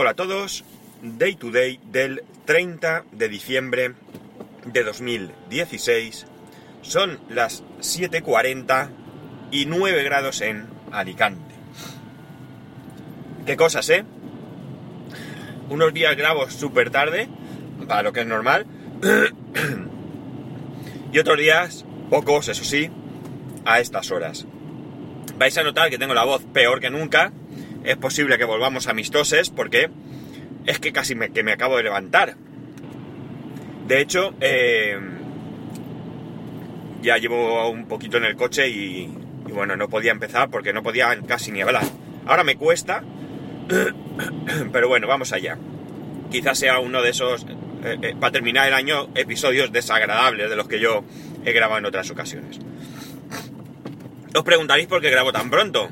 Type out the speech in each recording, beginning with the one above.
Hola a todos, Day to Day del 30 de diciembre de 2016. Son las 7.40 y 9 grados en Alicante. ¿Qué cosas, eh? Unos días grabo súper tarde, para lo que es normal. y otros días, pocos, eso sí, a estas horas. Vais a notar que tengo la voz peor que nunca. Es posible que volvamos amistoses porque es que casi me, que me acabo de levantar. De hecho, eh, ya llevo un poquito en el coche y, y, bueno, no podía empezar porque no podía casi ni hablar. Ahora me cuesta, pero bueno, vamos allá. Quizás sea uno de esos, eh, eh, para terminar el año, episodios desagradables de los que yo he grabado en otras ocasiones. Os preguntaréis por qué grabo tan pronto.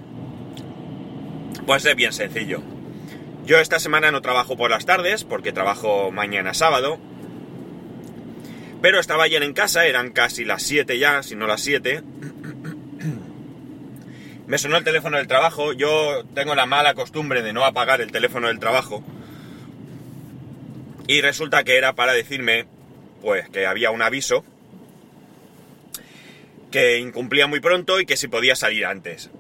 Pues es bien sencillo. Yo esta semana no trabajo por las tardes, porque trabajo mañana sábado. Pero estaba ayer en casa, eran casi las 7 ya, si no las 7. Me sonó el teléfono del trabajo. Yo tengo la mala costumbre de no apagar el teléfono del trabajo. Y resulta que era para decirme, pues, que había un aviso que incumplía muy pronto y que si podía salir antes.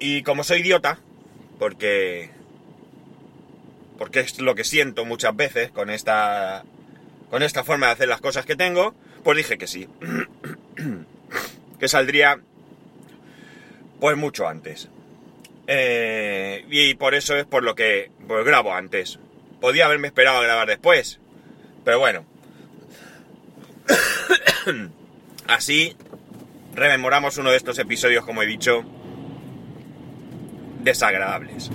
Y como soy idiota, porque porque es lo que siento muchas veces con esta con esta forma de hacer las cosas que tengo, pues dije que sí. que saldría pues mucho antes. Eh, y por eso es por lo que pues grabo antes. Podía haberme esperado a grabar después, pero bueno. Así rememoramos uno de estos episodios, como he dicho, desagradables.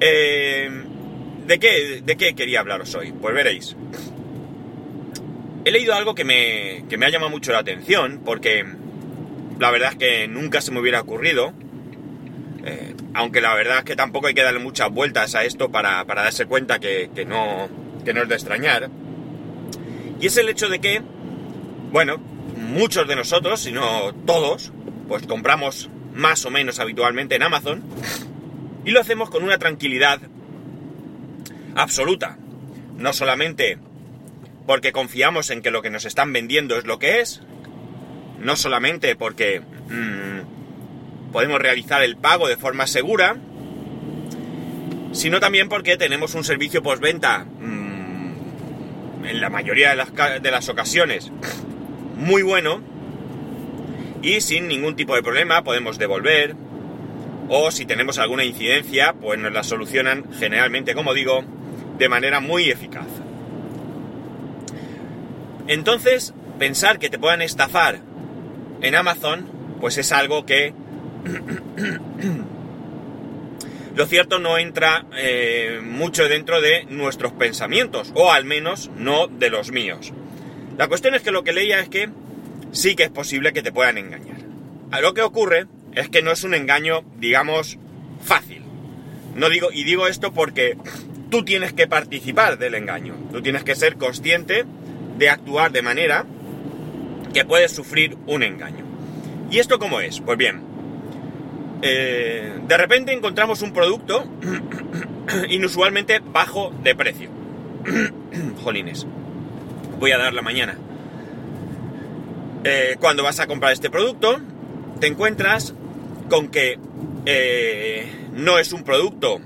Eh, ¿de, qué, ¿De qué quería hablaros hoy? Pues veréis. He leído algo que me, que me ha llamado mucho la atención, porque la verdad es que nunca se me hubiera ocurrido, eh, aunque la verdad es que tampoco hay que darle muchas vueltas a esto para, para darse cuenta que, que, no, que no es de extrañar. Y es el hecho de que, bueno, muchos de nosotros, si no todos, pues compramos más o menos habitualmente en Amazon y lo hacemos con una tranquilidad absoluta. No solamente porque confiamos en que lo que nos están vendiendo es lo que es, no solamente porque mmm, podemos realizar el pago de forma segura, sino también porque tenemos un servicio postventa mmm, en la mayoría de las, de las ocasiones muy bueno y sin ningún tipo de problema podemos devolver. O si tenemos alguna incidencia pues nos la solucionan generalmente como digo de manera muy eficaz. Entonces pensar que te puedan estafar en Amazon pues es algo que lo cierto no entra eh, mucho dentro de nuestros pensamientos o al menos no de los míos. La cuestión es que lo que leía es que sí que es posible que te puedan engañar. A lo que ocurre es que no es un engaño, digamos, fácil. No digo, y digo esto porque tú tienes que participar del engaño. Tú tienes que ser consciente de actuar de manera que puedes sufrir un engaño. ¿Y esto cómo es? Pues bien, eh, de repente encontramos un producto inusualmente bajo de precio. Jolines voy a dar la mañana. Eh, cuando vas a comprar este producto, te encuentras con que eh, no es un producto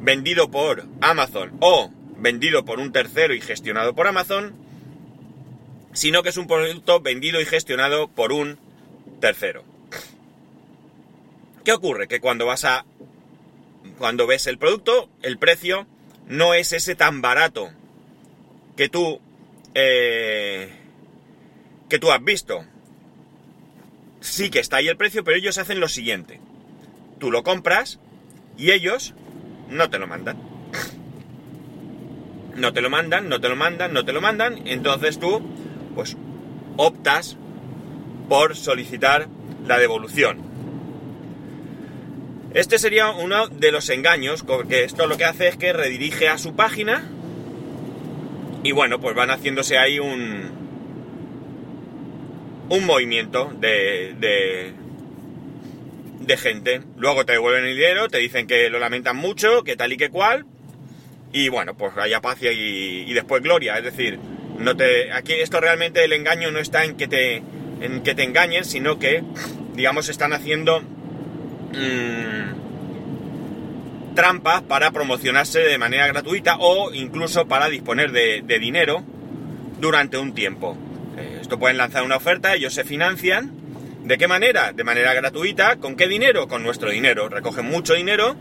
vendido por Amazon o vendido por un tercero y gestionado por Amazon, sino que es un producto vendido y gestionado por un tercero. ¿Qué ocurre? Que cuando vas a. Cuando ves el producto, el precio no es ese tan barato que tú eh, que tú has visto. Sí que está ahí el precio, pero ellos hacen lo siguiente. Tú lo compras y ellos no te lo mandan. No te lo mandan, no te lo mandan, no te lo mandan. Entonces tú, pues, optas por solicitar la devolución. Este sería uno de los engaños, porque esto lo que hace es que redirige a su página y bueno, pues van haciéndose ahí un, un movimiento de, de gente. Luego te devuelven el dinero, te dicen que lo lamentan mucho, que tal y que cual. Y bueno, pues haya paz y, y después gloria. Es decir, no te. Aquí esto realmente el engaño no está en que te. en que te engañen, sino que, digamos, están haciendo. Mmm, trampas para promocionarse de manera gratuita o incluso para disponer de, de dinero durante un tiempo. Pueden lanzar una oferta, ellos se financian. ¿De qué manera? De manera gratuita. ¿Con qué dinero? Con nuestro dinero. Recogen mucho dinero,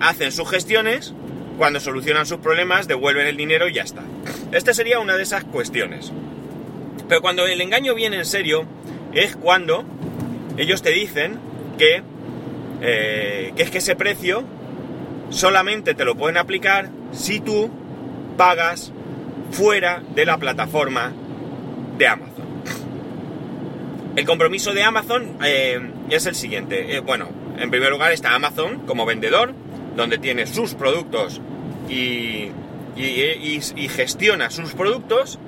hacen sus gestiones, cuando solucionan sus problemas devuelven el dinero y ya está. Esta sería una de esas cuestiones. Pero cuando el engaño viene en serio es cuando ellos te dicen que, eh, que es que ese precio solamente te lo pueden aplicar si tú pagas fuera de la plataforma de Amazon. El compromiso de Amazon eh, es el siguiente. Eh, bueno, en primer lugar está Amazon como vendedor, donde tiene sus productos y, gestiona sus productos.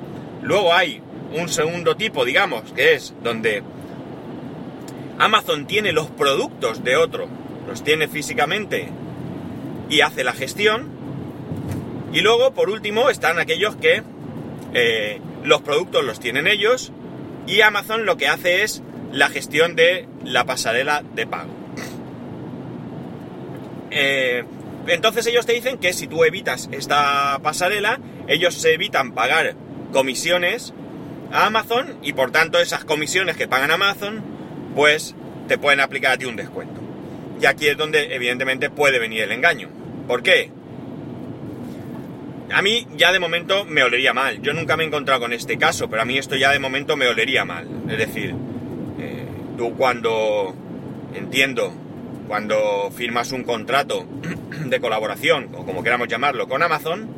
Luego hay un segundo tipo, digamos, que es donde Amazon tiene los productos de otro, los tiene físicamente y hace la gestión. Y luego, por último, están aquellos que eh, los productos los tienen ellos y Amazon lo que hace es la gestión de la pasarela de pago. Eh, entonces ellos te dicen que si tú evitas esta pasarela, ellos se evitan pagar comisiones a Amazon y por tanto esas comisiones que pagan Amazon, pues te pueden aplicar a ti un descuento. Y aquí es donde evidentemente puede venir el engaño. ¿Por qué? A mí ya de momento me olería mal. Yo nunca me he encontrado con este caso, pero a mí esto ya de momento me olería mal. Es decir, eh, tú cuando, entiendo, cuando firmas un contrato de colaboración, o como queramos llamarlo, con Amazon,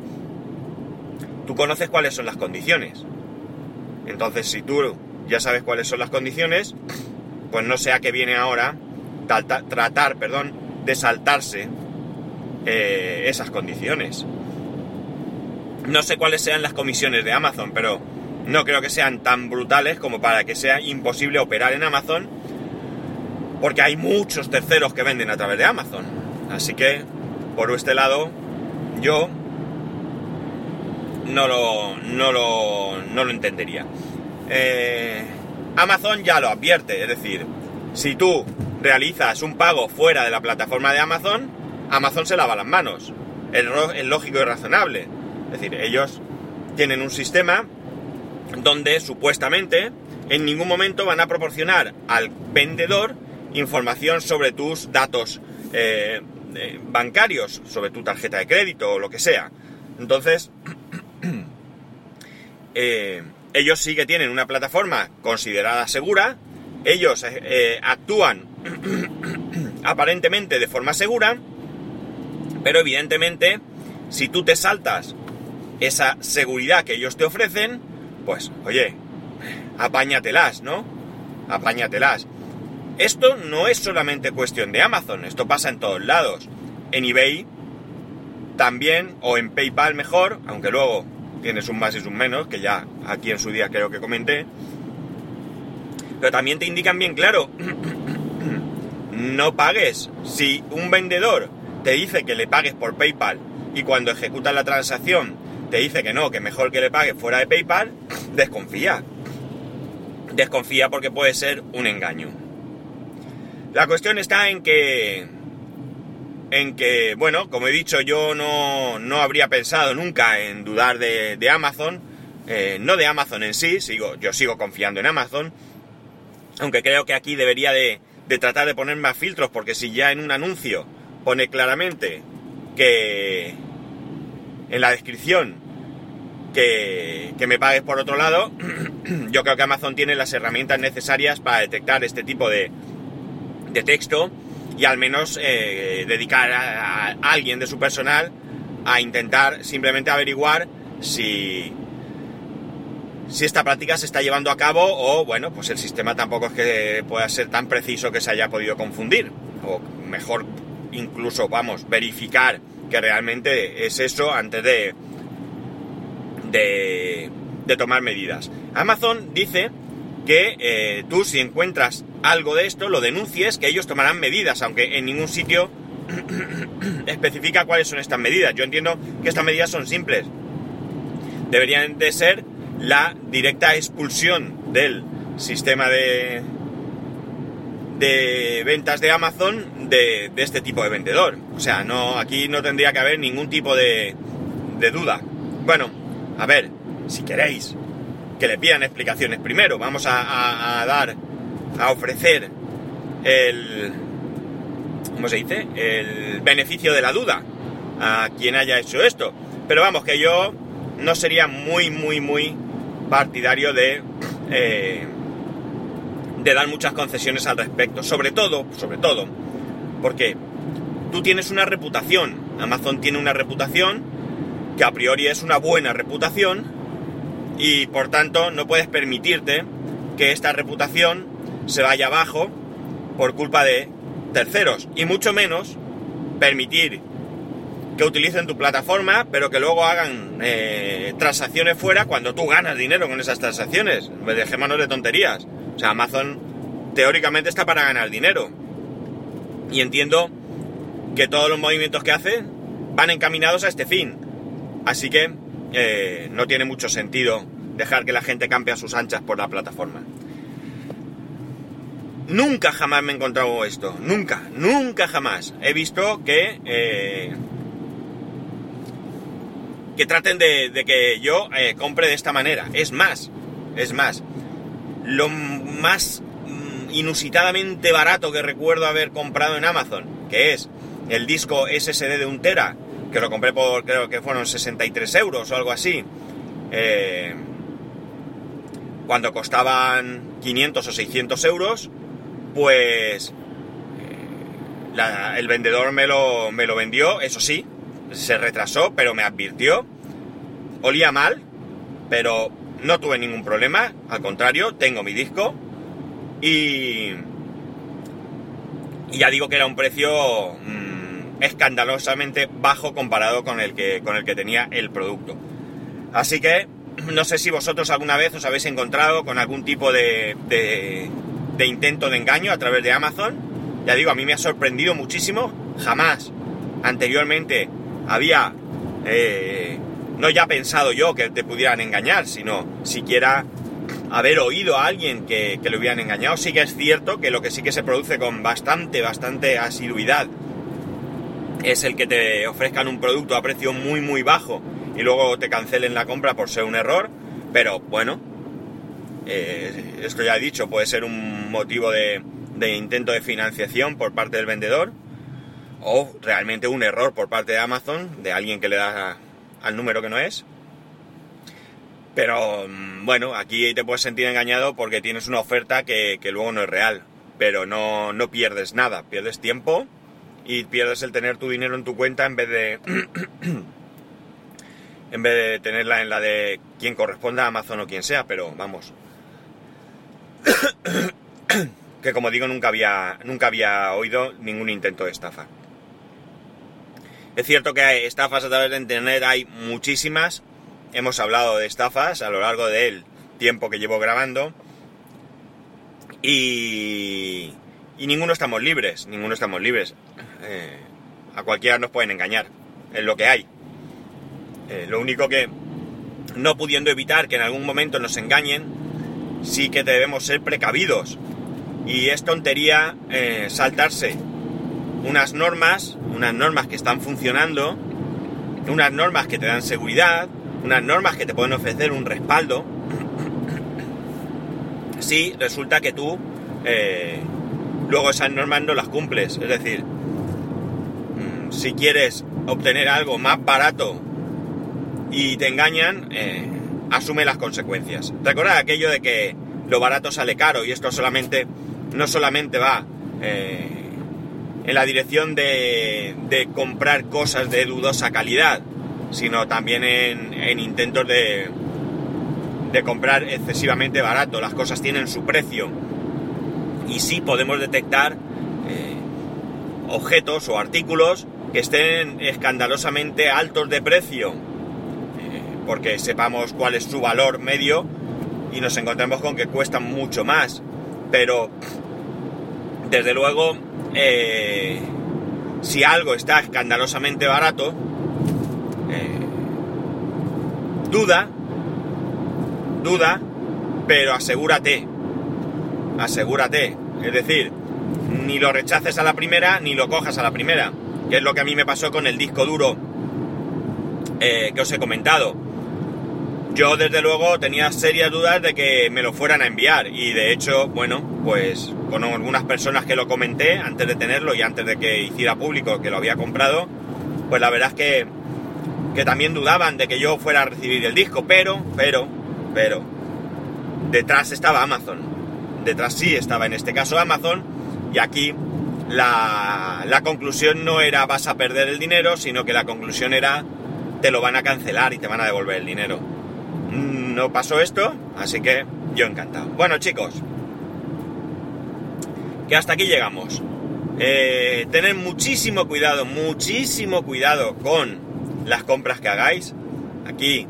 tú conoces cuáles son las condiciones. Entonces, si tú ya sabes cuáles son las condiciones, pues no sea que viene ahora tratar, perdón, de saltarse eh, esas condiciones. No sé cuáles sean las comisiones de Amazon, pero no creo que sean tan brutales como para que sea imposible operar en Amazon, porque hay muchos terceros que venden a través de Amazon. Así que, por este lado, yo no lo, no lo, no lo entendería. Eh, Amazon ya lo advierte, es decir, si tú realizas un pago fuera de la plataforma de Amazon, Amazon se lava las manos. Es lógico y razonable. Es decir, ellos tienen un sistema donde supuestamente en ningún momento van a proporcionar al vendedor información sobre tus datos eh, eh, bancarios, sobre tu tarjeta de crédito o lo que sea. Entonces, eh, ellos sí que tienen una plataforma considerada segura, ellos actúan aparentemente de forma segura, pero evidentemente, si tú te saltas esa seguridad que ellos te ofrecen, pues, oye, apáñatelas, ¿no? Apáñatelas. Esto no es solamente cuestión de Amazon, esto pasa en todos lados. En eBay también, o en PayPal mejor, aunque luego tienes un más y un menos, que ya aquí en su día creo que comenté. Pero también te indican bien claro, no pagues. Si un vendedor te dice que le pagues por PayPal y cuando ejecutas la transacción te dice que no, que mejor que le pagues fuera de PayPal, desconfía. Desconfía porque puede ser un engaño. La cuestión está en que, en que, bueno, como he dicho, yo no, no habría pensado nunca en dudar de, de Amazon, eh, no de Amazon en sí, sigo, yo sigo confiando en Amazon, aunque creo que aquí debería de, de tratar de poner más filtros, porque si ya en un anuncio pone claramente que en la descripción que, me pagues por otro lado, yo creo que Amazon tiene las herramientas necesarias para detectar este tipo de, de texto y al menos eh, dedicar a, alguien de su personal a intentar simplemente averiguar si, si esta práctica se está llevando a cabo o, bueno, pues el sistema tampoco es que pueda ser tan preciso que se haya podido confundir. O mejor incluso, vamos, verificar que realmente es eso antes de, de, tomar medidas. Amazon dice que eh, tú si encuentras algo de esto lo denuncies, que ellos tomarán medidas, aunque en ningún sitio especifica cuáles son estas medidas. Yo entiendo que estas medidas son simples. Deberían de ser la directa expulsión del sistema de, de ventas de Amazon de, este tipo de vendedor. O sea, no, aquí no tendría que haber ningún tipo de, de duda. Bueno, a ver, si queréis que le pidan explicaciones primero, vamos a, a dar, a ofrecer el, ¿cómo se dice? El beneficio de la duda a quien haya hecho esto. Pero vamos, que yo no sería muy, muy, muy partidario de, eh, de dar muchas concesiones al respecto. Sobre todo, sobre todo, porque tú tienes una reputación. Amazon tiene una reputación que a priori es una buena reputación y por tanto no puedes permitirte que esta reputación se vaya abajo por culpa de terceros y mucho menos permitir que utilicen tu plataforma, pero que luego hagan eh, transacciones fuera cuando tú ganas dinero con esas transacciones. Dejémonos de tonterías. O sea, Amazon teóricamente está para ganar dinero. Y entiendo que todos los movimientos que hace van encaminados a este fin. Así que eh, no tiene mucho sentido dejar que la gente campe a sus anchas por la plataforma. Nunca jamás me he encontrado esto. Nunca, nunca jamás. He visto que... Eh, que traten de, que yo eh, compre de esta manera. Es más, es más. Más mm, inusitadamente barato que recuerdo haber comprado en Amazon, que es el disco SSD de un tera, que lo compré por creo que fueron 63 euros o algo así. Eh, cuando costaban 500 o 600 euros, pues el vendedor me lo, me lo vendió, eso sí, se retrasó, pero me advirtió. Olía mal, pero no tuve ningún problema, al contrario, tengo mi disco y, ya digo que era un precio mm, escandalosamente bajo comparado con el, que, con el que tenía el producto. Así que no sé si vosotros alguna vez os habéis encontrado con algún tipo de de intento de engaño a través de Amazon. Ya digo, a mí me ha sorprendido muchísimo. Jamás anteriormente había, eh, no ya pensado yo que te pudieran engañar, sino siquiera haber oído a alguien que, le hubieran engañado. Sí que es cierto que lo que sí que se produce con bastante, bastante asiduidad es el que te ofrezcan un producto a precio muy, muy bajo y luego te cancelen la compra por ser un error. Pero bueno, eh, esto ya he dicho, puede ser un motivo de, intento de financiación por parte del vendedor o realmente un error por parte de Amazon, de alguien que le da al número que no es. Pero mm, bueno, aquí te puedes sentir engañado porque tienes una oferta que, luego no es real. Pero no, no, pierdes nada, pierdes tiempo y pierdes el tener tu dinero en tu cuenta en vez de. en vez de tenerla en la de quien corresponda Amazon o quien sea, pero vamos, que como digo nunca había, nunca había oído ningún intento de estafa. Es cierto que estafas a través de Internet hay muchísimas. Hemos hablado de estafas a lo largo del tiempo que llevo grabando. Y, y ninguno estamos libres, ninguno estamos libres. Eh, a cualquiera nos pueden engañar, es lo que hay. Eh, lo único que, no pudiendo evitar que en algún momento nos engañen, sí que debemos ser precavidos. Y es tontería eh, saltarse unas normas, unas normas que están funcionando, unas normas que te dan seguridad, unas normas que te pueden ofrecer un respaldo, si resulta que tú eh, luego esas normas no las cumples. Es decir, mm, si quieres obtener algo más barato y te engañan, eh, asume las consecuencias. Recordad aquello de que lo barato sale caro y esto solamente no solamente va eh, en la dirección de, comprar cosas de dudosa calidad, sino también en, intentos de, de comprar excesivamente barato. Las cosas tienen su precio y sí podemos detectar eh, objetos o artículos que estén escandalosamente altos de precio porque sepamos cuál es su valor medio y nos encontramos con que cuestan mucho más. Pero, desde luego, eh, si algo está escandalosamente barato, eh, duda, duda, pero asegúrate, asegúrate. Es decir, ni lo rechaces a la primera, ni lo cojas a la primera. Que es lo que a mí me pasó con el disco duro eh, que os he comentado. Yo desde luego tenía serias dudas de que me lo fueran a enviar y de hecho, bueno, pues con algunas personas que lo comenté antes de tenerlo y antes de que hiciera público que lo había comprado, pues la verdad es que, que también dudaban de que yo fuera a recibir el disco, pero, pero, pero, detrás estaba Amazon. Detrás sí estaba en este caso Amazon y aquí la, la conclusión no era vas a perder el dinero, sino que la conclusión era te lo van a cancelar y te van a devolver el dinero. Mm, no pasó esto, así que yo encantado. Bueno chicos, que hasta aquí llegamos. Eh, tened muchísimo cuidado, muchísimo cuidado con las compras que hagáis. Aquí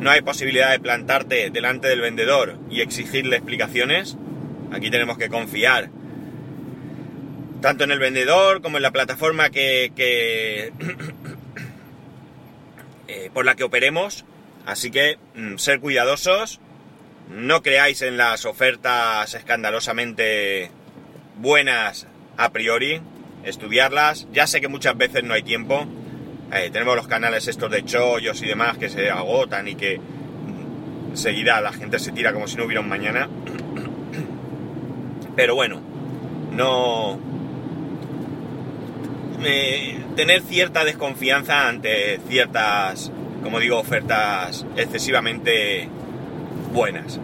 no hay posibilidad de plantarte delante del vendedor y exigirle explicaciones. Aquí tenemos que confiar tanto en el vendedor como en la plataforma que, eh, por la que operemos. Así que mm, ser cuidadosos, no creáis en las ofertas escandalosamente buenas a priori, estudiarlas. Ya sé que muchas veces no hay tiempo. Eh, tenemos los canales estos de chollos y demás que se agotan y que enseguida la gente se tira como si no hubiera un mañana. Pero bueno, no, tener cierta desconfianza ante ciertas, como digo, ofertas excesivamente buenas.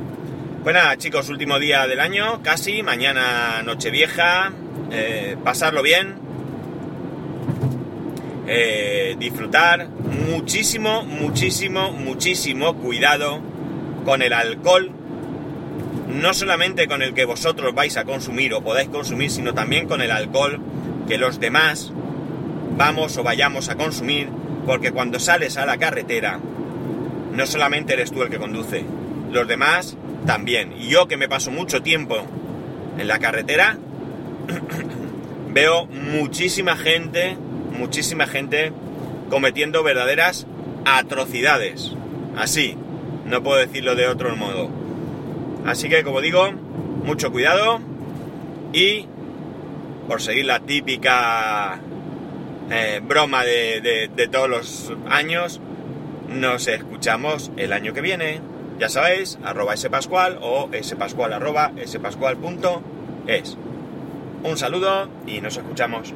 Pues nada, chicos, último día del año, casi, mañana Nochevieja, eh, pasarlo bien, eh, disfrutar, muchísimo, muchísimo, muchísimo cuidado con el alcohol, no solamente con el que vosotros vais a consumir o podáis consumir, sino también con el alcohol que los demás vamos o vayamos a consumir, porque cuando sales a la carretera, no solamente eres tú el que conduce, los demás también. Y yo que me paso mucho tiempo en la carretera, veo muchísima gente, muchísima gente cometiendo verdaderas atrocidades. Así, no puedo decirlo de otro modo. Así que, como digo, mucho cuidado y por seguir la típica eh, broma de, todos los años, nos escuchamos el año que viene. Ya sabéis, arroba spascual o spascual arroba spascual punto es. Un saludo y nos escuchamos.